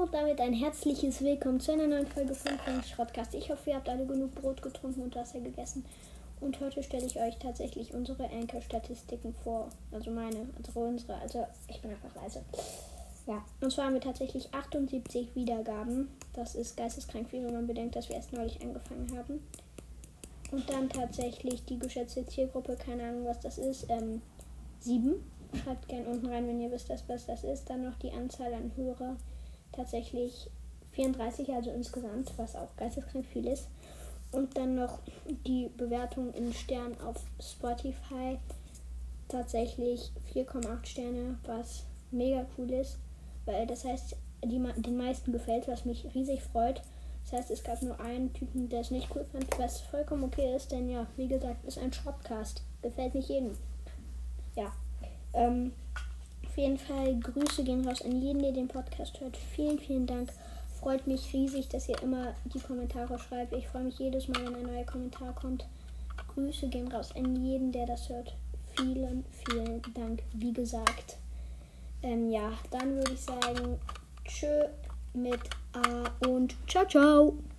Und damit ein herzliches Willkommen zu einer neuen Folge von Frank Schrottcast. Ich hoffe, ihr habt alle genug Brot getrunken und Wasser gegessen. Und heute stelle ich euch tatsächlich unsere Anchor-Statistiken vor. Also meine, also unsere, also ich bin einfach leise. Ja, und zwar haben wir tatsächlich 78 Wiedergaben. Das ist geisteskrank viel, wenn man bedenkt, dass wir erst neulich angefangen haben. Und dann tatsächlich die geschätzte Zielgruppe, keine Ahnung, was das ist, ähm, 7. Schreibt gerne unten rein, wenn ihr wisst, was das ist. Dann noch die Anzahl an Hörer. Tatsächlich 34, also insgesamt, was auch geisteskrank viel ist. Und dann noch die Bewertung in Sternen auf Spotify. Tatsächlich 4,8 Sterne, was mega cool ist. Weil das heißt, die, den meisten gefällt, was mich riesig freut. Das heißt, es gab nur einen Typen, der es nicht cool fand, was vollkommen okay ist, denn ja, wie gesagt, ist ein Shopcast. Gefällt nicht jedem. Ja. Ähm, auf jeden Fall Grüße gehen raus an jeden, der den Podcast hört. Vielen, vielen Dank. Freut mich riesig, dass ihr immer die Kommentare schreibt. Ich freue mich jedes Mal, wenn ein neuer Kommentar kommt. Grüße gehen raus an jeden, der das hört. Vielen, vielen Dank, wie gesagt. Ähm, ja, dann würde ich sagen, tschö mit A und ciao, ciao.